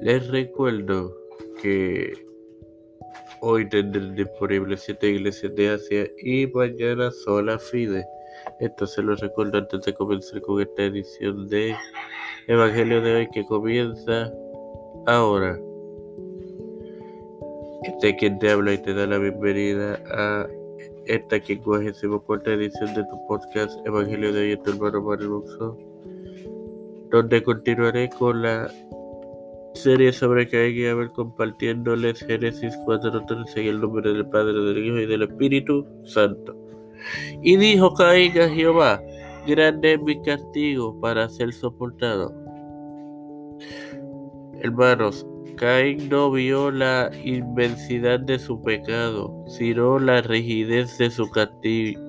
Les recuerdo que hoy tendré disponibles siete iglesias de Asia y mañana sola Fide. Esto se lo recuerdo antes de comenzar con esta edición de Evangelio de hoy que comienza ahora. Este quien te habla y te da la bienvenida a esta 54 edición de tu podcast Evangelio de hoy, tu hermano Mario donde continuaré con la serie sobre que hay que compartiéndoles Génesis 4.13 y el nombre del Padre, del Hijo y del Espíritu Santo. Y dijo Caín a Jehová, grande es mi castigo para ser soportado. Hermanos, Caín no vio la inmensidad de su pecado, sino la rigidez de su castigo.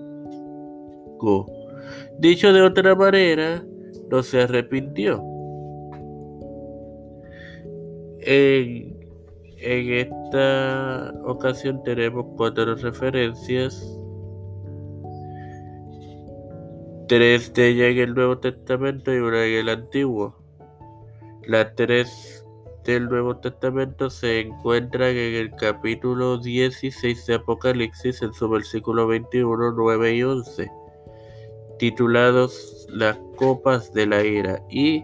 Dicho de otra manera, no se arrepintió. En, esta ocasión tenemos cuatro referencias. Tres de ellas en el Nuevo Testamento y una en el Antiguo. Las tres del Nuevo Testamento se encuentran en el capítulo 16 de Apocalipsis en su versículo 21, 9 y 11, titulados Las copas de la ira y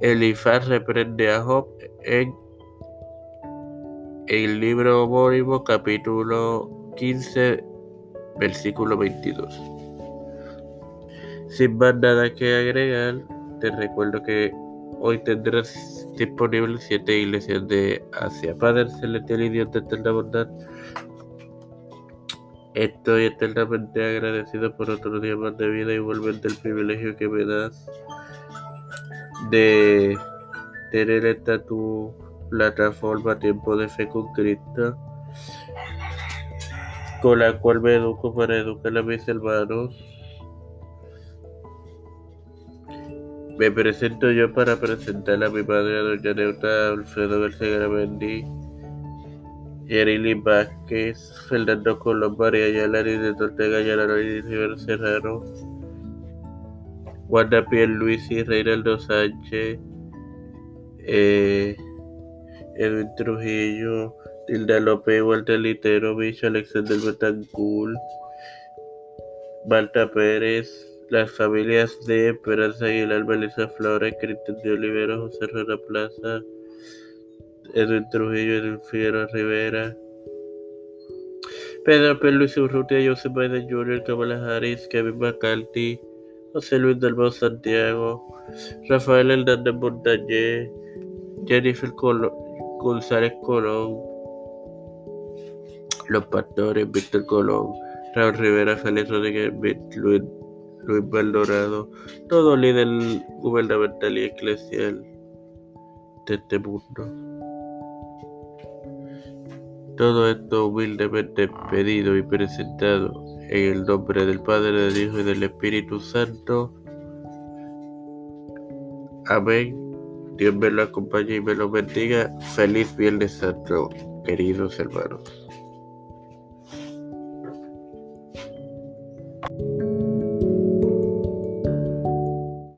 Elifaz reprende a Job en el libro homónimo capítulo 15 versículo 22. Sin más nada que agregar, te recuerdo que hoy tendrás disponibles siete iglesias de Asia. Padre celestial y Dios de eterna bondad, estoy eternamente agradecido por otro día más de vida y igualmente el privilegio que me das de tener esta tu plataforma Tiempo de Fe con Cristo, con la cual me educo para educar a mis hermanos. Me presento yo para presentar a mi madre, a doña Neuta Alfredo García Gramendi, Yerili Vázquez, Fernando Colón, María Ayala, de Tortega, Ayala, y Rivera Serrano, Wanda Luis y Reinaldo Sánchez, eh, Edwin Trujillo, Tilda López, Walter Litero, Bicho, Alexander Betancourt, Marta Pérez, las familias de Esperanza Aguilar, Melissa Flores, Cristian de Olivero, José Herrera Plaza, Edwin Trujillo, Edwin Rivera, Pedro P. Luis Urrutia, Joseph Biden Jr., Kamala Harris, Kevin McCarthy, José Luis del Bo Santiago, Rafael Hernández Montañez, Jennifer González Colón, Los Pastores, Víctor Colón, Raúl Rivera, Félix Rodríguez, Luis, Luis Maldorado, todo líder gubernamental y eclesial de este mundo. Todo esto humildemente pedido y presentado en el nombre del Padre, del Hijo y del Espíritu Santo. Amén. Dios me lo acompañe y me lo bendiga. Feliz Viernes Santo, queridos hermanos.